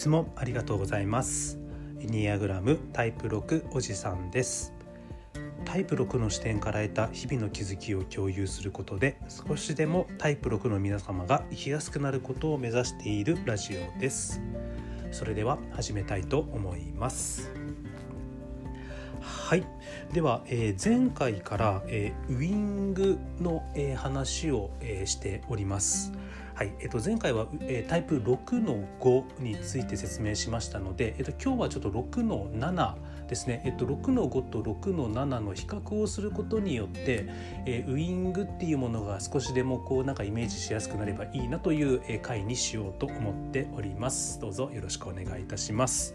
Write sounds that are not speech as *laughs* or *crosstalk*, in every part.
つもありがとうございます。エニアグラムタイプ6おじさんです。タイプ6の視点から得た日々の気づきを共有することで少しでもタイプ6の皆様が生きやすくなることを目指しているラジオです。それでは始めたいと思います。はい。では、えー、前回から、えー、ウイングの、えー、話を、えしております。はいえっと、前回は、えタイプ6の5について説明しましたので、えっと、今日はちょっと6の7ですね、えっと、6の5と6の7の比較をすることによって、えウイングっていうものが少しでもこうなんかイメージしやすくなればいいなという回にしようと思っております。どうぞよろしくお願いいたします。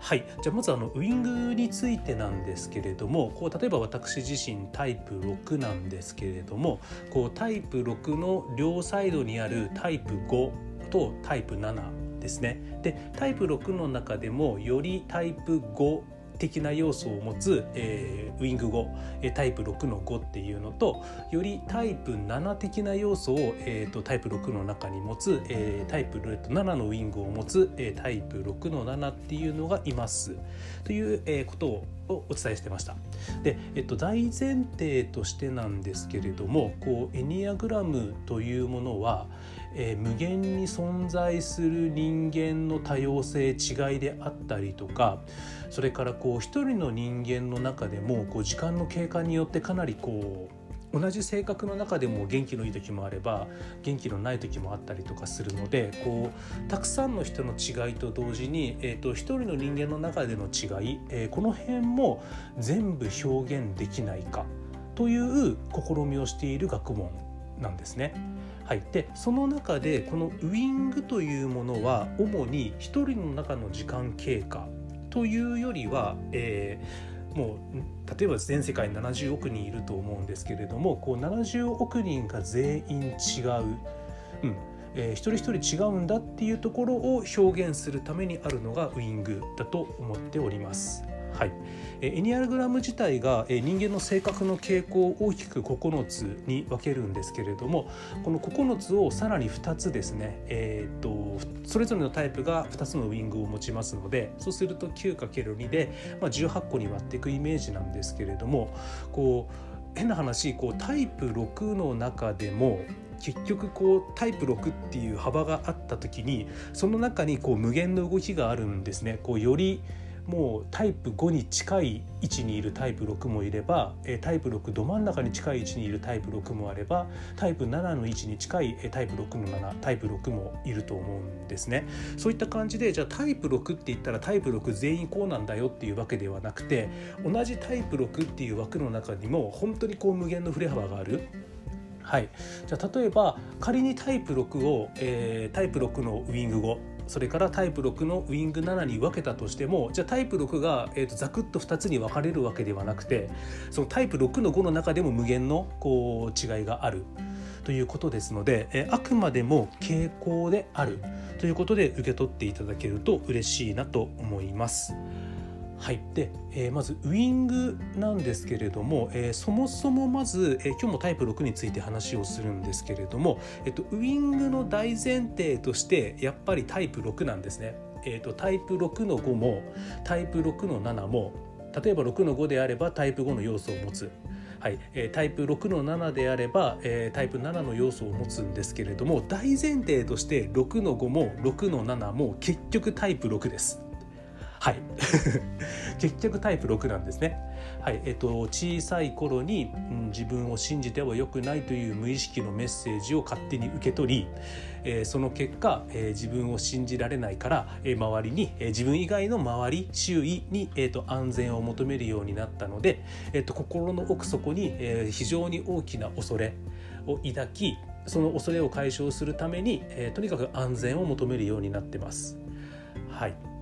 はい。じゃあまずあのウイングについてなんですけれどもこう例えば私自身タイプ6なんですけれどもこうタイプ6の両サイドにあるタイプ5とタイプ7ですね。でタイプ6の中でもよりタイプ5的な要素を持つ、えー、ウイング5タイプ6の5っていうのとよりタイプ7的な要素を、えーと、タイプ6の中に持つ、えー、タイプ7のウイングを持つ、えー、タイプ6の7っていうのがいます。という、えー、ことをお伝えしてました。で、えっと、大前提としてなんですけれどもこうエニアグラムというものは、えー、無限に存在する人間の多様性違いであったりとかそれからこう一人の人間の中でもこう時間の経過によってかなりこう同じ性格の中でも元気のいい時もあれば元気のない時もあったりとかするのでこうたくさんの人の違いと同時に、えーと、一人の人間の中での違い、えー、この辺も全部表現できないかという試みをしている学問なんですね。はい、でその中でこのウイングというものは主に一人の中の時間経過というよりは、えー、もう例えば全世界70億人いると思うんですけれどもこう70億人が全員違う、うんえー、一人一人違うんだっていうところを表現するためにあるのがウイングだと思っております。はい、エニアグラム自体が人間の性格の傾向を大きく9つに分けるんですけれどもこの9つをさらに2つですね、えーと、それぞれのタイプが2つのウイングを持ちますのでそうすると 9×2 で、まあ、18個に割っていくイメージなんですけれどもこう変な話こうタイプ6の中でも結局こうタイプ6っていう幅があった時にその中にこう無限の動きがあるんですね。こうよりもうタイプ5に近い位置にいるタイプ6もいればタイプ6ど真ん中に近い位置にいるタイプ6もあればタイプ7の位置に近いタイプ6の7タイプ6もいると思うんですね。そういった感じでじゃあタイプ6って言ったらタイプ6全員こうなんだよっていうわけではなくて同じタイプ6っていう枠の中にも本当にこう無限の振れ幅がある。はい、じゃあ例えば仮にタイプ6を、えー、タイプ6のウイング後それからタイプ6のウィング7に分けたとしてもじゃあタイプ6が、えーと、ザクッと2つに分かれるわけではなくてそのタイプ6の5の中でも無限のこう違いがあるということですので、え、あくまでも傾向であるということで受け取っていただけると嬉しいなと思います。はいで、えー、まずウイングなんですけれども、えー、そもそもまず、えー、今日もタイプ6について話をするんですけれども、えっと、ウイングの大前提としてやっぱりタイプ6なんですね。えーと、タイプ6の5もタイプ6の7も例えば6の5であればタイプ5の要素を持つ。はいえー、タイプ6の7であれば、えー、タイプ7の要素を持つんですけれども大前提として6の5も6の7も結局タイプ6です。はい *laughs* 結局タイプ6なんですね。はいえっと、小さい頃に、うん、自分を信じてはよくないという無意識のメッセージを勝手に受け取り、えー、その結果、えー、自分を信じられないから、えー、周りに、えー、自分以外の周り周囲に、えーと、安全を求めるようになったので、えーと、心の奥底に、えー、非常に大きな恐れを抱きその恐れを解消するために、えー、とにかく安全を求めるようになってます。はい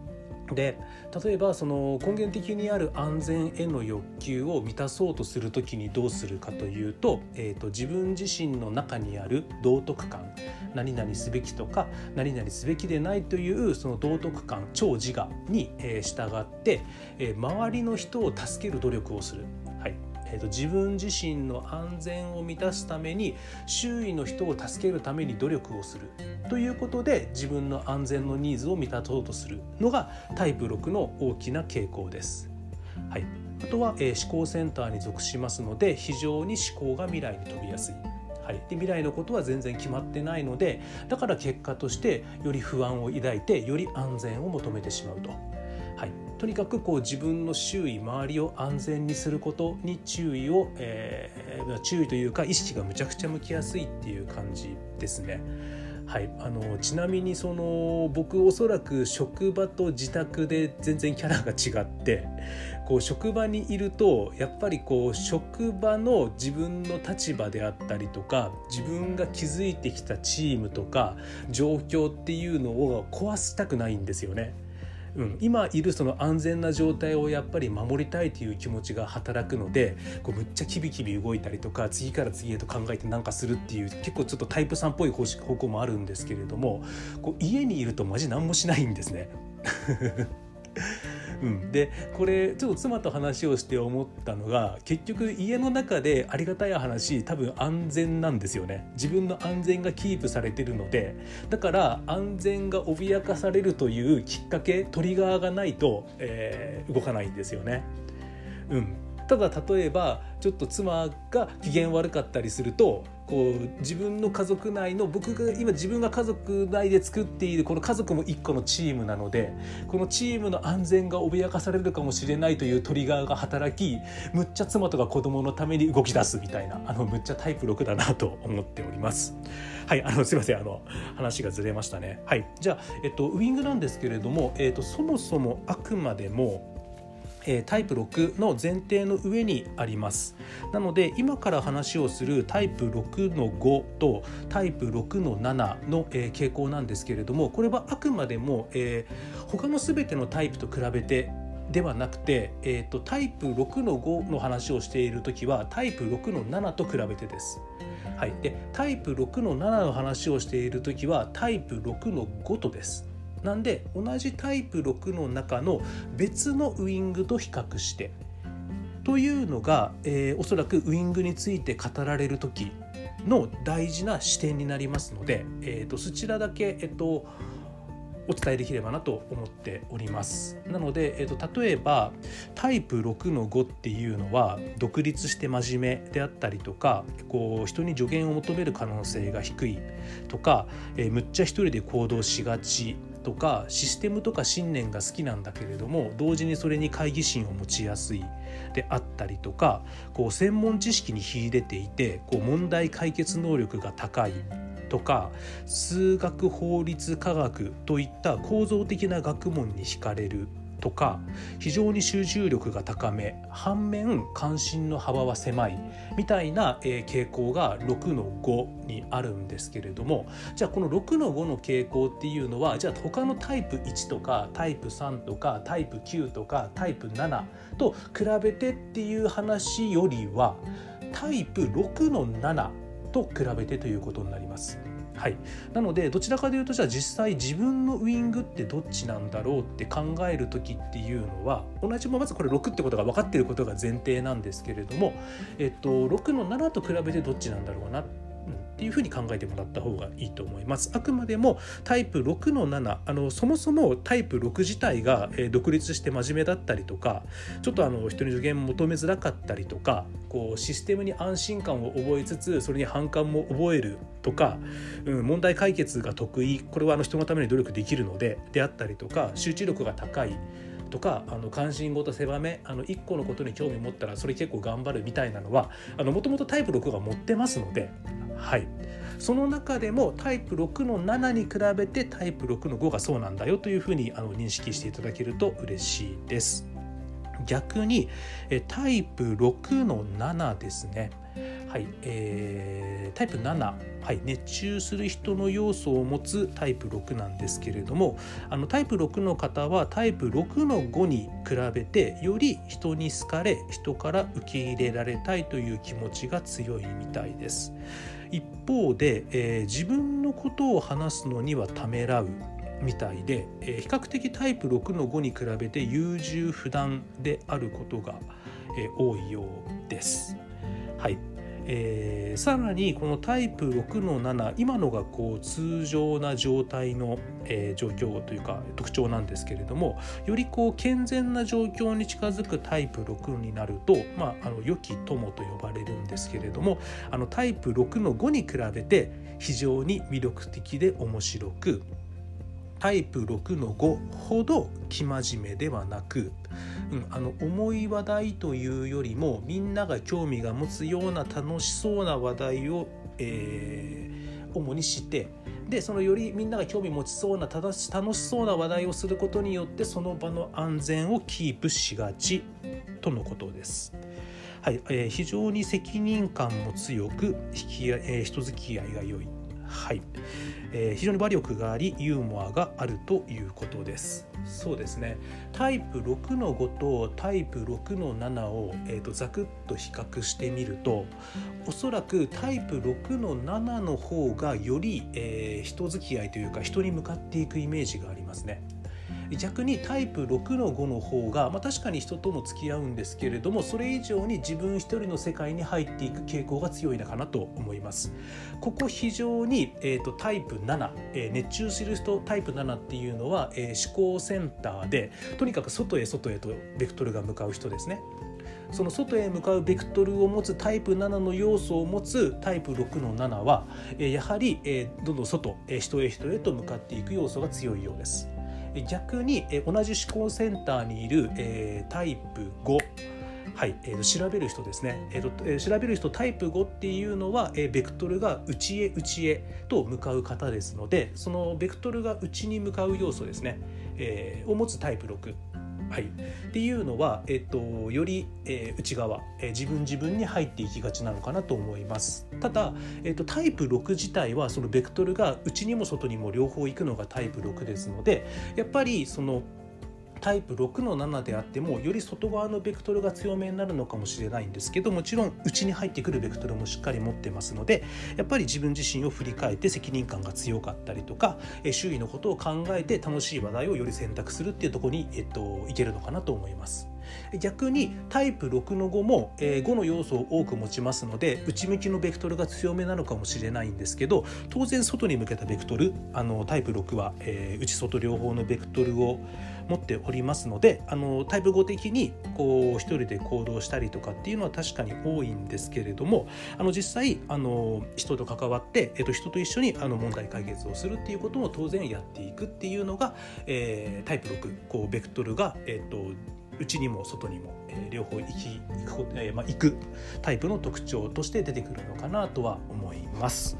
で例えばその根源的にある安全への欲求を満たそうとする時にどうするかというと,、えーと、自分自身の中にある道徳感何々すべきとか何々すべきでないというその道徳感超自我に、えー、従って、えー、周りの人を助ける努力をする。えーと、自分自身の安全を満たすために周囲の人を助けるために努力をするということで自分の安全のニーズを満たそうとするのがタイプ6の大きな傾向です。はい、あとは、えー、思考センターに属しますので非常に思考が未来に飛びやすい。はい、で未来のことは全然決まってないのでだから結果としてより不安を抱いてより安全を求めてしまうと。はい、とにかくこう自分の周囲周りを安全にすることに注意を、えー、注意というか意識がむちゃくちゃ向きやすいっていう感じですね。はい、あのちなみにその僕おそらく職場と自宅で全然キャラが違ってこう職場にいるとやっぱりこう職場の自分の立場であったりとか自分が築いてきたチームとか状況っていうのを壊したくないんですよね。うん、今いるその安全な状態をやっぱり守りたいという気持ちが働くのでこうむっちゃキビキビ動いたりとか次から次へと考えて何かするっていう結構ちょっとタイプさんっぽい方向もあるんですけれどもこう家にいるとマジ何もしないんですね。うん、でこれちょっと妻と話をして思ったのが結局家の中でありがたい話多分安全なんですよね。自分の安全がキープされてるので。だから安全が脅かされるというきっかけトリガーがないと、えー、動かないんですよね。うん、ただ例えばちょっと妻が機嫌悪かったりするとこう自分の家族内の僕が今自分が家族内で作っているこの家族も一個のチームなのでこのチームの安全が脅かされるかもしれないというトリガーが働きむっちゃ妻とか子供のために動き出すみたいなあのむっちゃタイプ6だなと思っております。はいあのすいませんあの話がずれましたね。はいじゃあ、えっと、ウィングなんですけれども、えっと、そもそもあくまでもえタイプ6の前提の上にありますなので今から話をするタイプ6の5とタイプ6の7の、え傾向なんですけれどもこれはあくまでも、え他の全てのタイプと比べてではなくて、えーと、タイプ6の5の話をしている時はタイプ6の7と比べてです。はい、でタイプ6の7の話をしている時はタイプ6の5とです。なんで同じタイプ6の中の別のウイングと比較して。というのが、えー、おそらくウイングについて語られる時の大事な視点になりますので、えーと、そちらだけ、え、ー、と、お伝えできればなと思っております。なので、えーと、例えばタイプ6の5っていうのは独立して真面目であったりとかこう人に助言を求める可能性が低いとか、えー、むっちゃ一人で行動しがちとかシステムとか信念が好きなんだけれども同時にそれに懐疑心を持ちやすい。であったりとかこう専門知識に秀でていてこう問題解決能力が高い。とか数学法律科学といった構造的な学問に惹かれる。とか非常に集中力が高め反面関心の幅は狭いみたいな、え、傾向が6の5にあるんですけれどもじゃあこの6の5の傾向っていうのはじゃあ他のタイプ1とかタイプ3とかタイプ9とかタイプ7と比べてっていう話よりはタイプ6の7と比べてということになります。はい、なのでどちらかというとじゃあ実際自分のウイングってどっちなんだろうって考える時っていうのは同じもまずこれ6ってことが分かってることが前提なんですけれども、えっと、6の7と比べてどっちなんだろうなってっていうふうに考えてもらった方がいいと思います。あくまでもタイプ6の7あのそもそもタイプ6自体が、独立して真面目だったりとかちょっとあの人に助言求めづらかったりとかこうシステムに安心感を覚えつつそれに反感も覚えるとか、うん、問題解決が得意これはあの人のために努力できるのでであったりとか集中力が高いとかあの関心事狭めあの1個のことに興味持ったらそれ結構頑張るみたいなのはもともとタイプ6が持ってますのではいその中でもタイプ6の7に比べてタイプ6の5がそうなんだよというふうにあの認識していただけると嬉しいです。逆にタイプ6の7ですね。はい、えー、タイプ7、はい、熱中する人の要素を持つタイプ6なんですけれどもあのタイプ6の方はタイプ6の5に比べてより人に好かれ人から受け入れられたいという気持ちが強いみたいです。一方で、えー、自分のことを話すのにはためらうみたいで、えー、比較的タイプ6の5に比べて優柔不断であることが、え多いようです。はいえー、さらにこのタイプ6の7今のがこう通常な状態の、えー、状況というか特徴なんですけれどもよりこう健全な状況に近づくタイプ6になると、まあ、あの良き友と呼ばれるんですけれどもあのタイプ6の5に比べて非常に魅力的で面白くタイプ6の5ほど生真面目ではなく、うん、あの重い話題というよりもみんなが興味が持つような楽しそうな話題を、えー、主にしてでそのよりみんなが興味持ちそうな楽しそうな話題をすることによってその場の安全をキープしがちとのことです。はいえー、非常に責任感も強く引き、えー、人付き合いが良い。はいえー、非常に馬力がありユーモアがあるということです。そうですね。タイプ6の5とタイプ6の7を、えーと、ざくっと比較してみるとおそらくタイプ6の7の方がより、えー、人付き合いというか人に向かっていくイメージがありますね。逆にタイプ6の5の方が、まあ、確かに人とも付き合うんですけれどもそれ以上に自分一人の世界に入っていく傾向が強いのかなと思いますここ非常に、えーと、タイプ7、えー、熱中する人タイプ7っていうのは、えー、思考センターでとにかく外へ外へとベクトルが向かう人ですねその外へ向かうベクトルを持つタイプ7の要素を持つタイプ6の7はやはりどんどん外人へ人へと向かっていく要素が強いようです。逆に同じ思考センターにいるタイプ5はい、えー、調べる人ですね、えーとえー、調べる人タイプ5っていうのは、えー、ベクトルが内へ内へと向かう方ですのでそのベクトルが内に向かう要素ですね、えー、を持つタイプ6はい、っていうのは、えっと、より、えー、内側、えー、自分自分に入っていきがちなのかなと思います。ただ、えっと、タイプ6自体はそのベクトルが内にも外にも両方行くのがタイプ6ですのでやっぱりそのタイプ6の7であってもより外側のベクトルが強めになるのかもしれないんですけどもちろん内に入ってくるベクトルもしっかり持ってますのでやっぱり自分自身を振り返って責任感が強かったりとか周囲のことを考えて楽しい話題をより選択するっていうとこに、えっと、いけるのかなと思います。逆にタイプ6の5も、えー、5の要素を多く持ちますので内向きのベクトルが強めなのかもしれないんですけど当然外に向けたベクトルあのタイプ6は、えー、内外両方のベクトルを持っておりますのであのタイプ5的にこう一人で行動したりとかっていうのは確かに多いんですけれどもあの実際あの人と関わって、えっと、人と一緒にあの問題解決をするっていうことも当然やっていくっていうのが、えー、タイプ6こうベクトルが、えっと、内にも外にも、えー、両方行き行く,、えーまあ、行くタイプの特徴として出てくるのかなとは思います。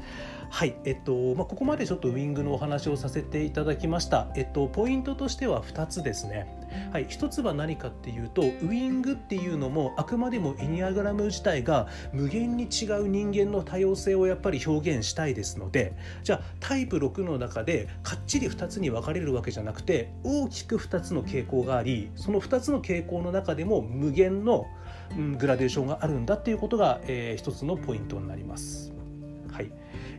はいえっとまあ、ここまでちょっとウィングのお話をさせていただきました。えっと、ポイントとしては2つですね。はい、1つは何かっていうとウィングっていうのもあくまでもエニアグラム自体が無限に違う人間の多様性をやっぱり表現したいですのでじゃあタイプ6の中でかっちり2つに分かれるわけじゃなくて大きく2つの傾向がありその2つの傾向の中でも無無限の、うん、グラデーションがあるんだっていうことが、えー、1つのポイントになります。はい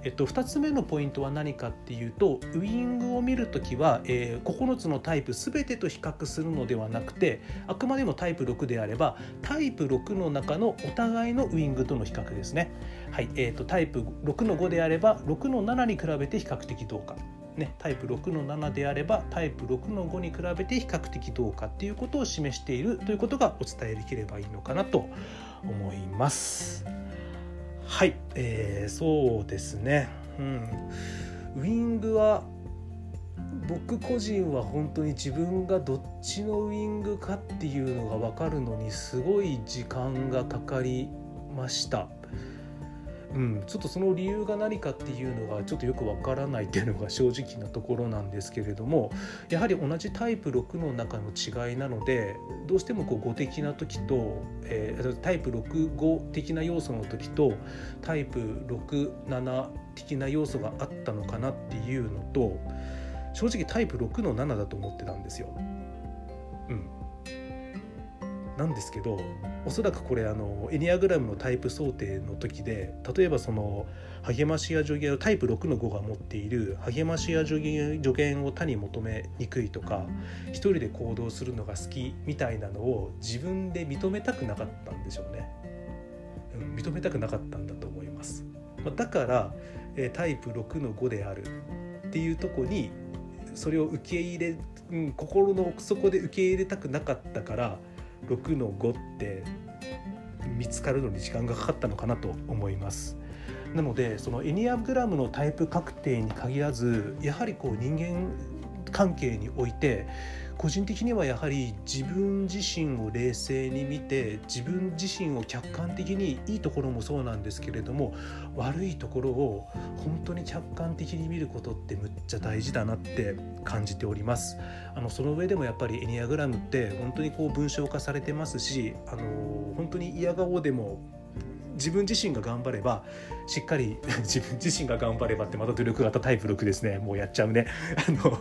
えっと、2つ目のポイントは何かっていうとウイングを見るときは、えー、9つのタイプ全てと比較するのではなくてあくまでもタイプ6であればタイプ6の中のお互いのウイングとの比較ですね。はいえーと、タイプ6の5であれば6の7に比べて比較的どうか。ね、タイプ6の7であればタイプ6の5に比べて比較的どうかっていうことを示しているということがお伝えできればいいのかなと思います。はい、えー、そうですね、うん、ウィングは僕個人は本当に自分がどっちのウィングかっていうのが分かるのにすごい時間がかかりました。うん、ちょっとその理由が何かっていうのがちょっとよくわからないっていうのが正直なところなんですけれどもやはり同じタイプ6の中の違いなのでどうしてもこう5的な時と、えー、タイプ65的な要素の時とタイプ67的な要素があったのかなっていうのと正直タイプ6の7だと思ってたんですよ。なんですけどおそらくこれあのエニアグラムのタイプ想定の時で例えばその励ましや助言をタイプ6の5が持っている励ましや助言助言を他に求めにくいとか一人で行動するのが好きみたいなのを自分で認めたくなかったんでしょうね、うん、認めたくなかったんだと思います。だからタイプ6の5であるっていうとこにそれを受け入れ、うん、心の奥底で受け入れたくなかったから6の5って見つかるのに時間がかかったのかなと思います。なのでそのエニアグラムのタイプ確定に限らずやはりこう人間関係において個人的にはやはり自分自身を冷静に見て自分自身を客観的にいいところもそうなんですけれども悪いところを本当に客観的に見ることってむっちゃ大事だなって感じております。あのその上でもやっぱりエニアグラムって本当にこう文章化されてますしあの本当に嫌顔でも自分自身が頑張ればしっかり *laughs* 自分自身が頑張ればってまた努力型タイプ6ですね。もうやっちゃうね。*laughs* あの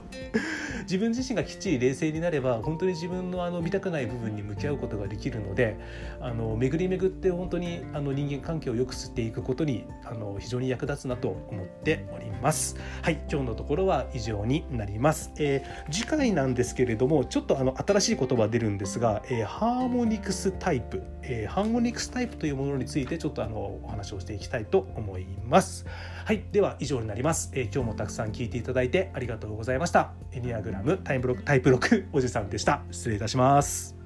自分自身がきっちり冷静になれば本当に自分のあの見たくない部分に向き合うことができるのであの巡り巡って本当にあの人間関係を良くしていくことにあの非常に役立つなと思っております。はい。今日のところは以上になります、えー、次回なんですけれどもちょっとあの新しい言葉出るんですが、えー、ハーモニクスタイプ、えー、ハーモニクスタイプというものについてちょっとょっとあのお話をしていきたいと思います。はいでは以上になります、えー、今日もたくさん聞いていただいてありがとうございました。エニアグラムタイムブロックタイプ6おじさんでした。失礼いたします。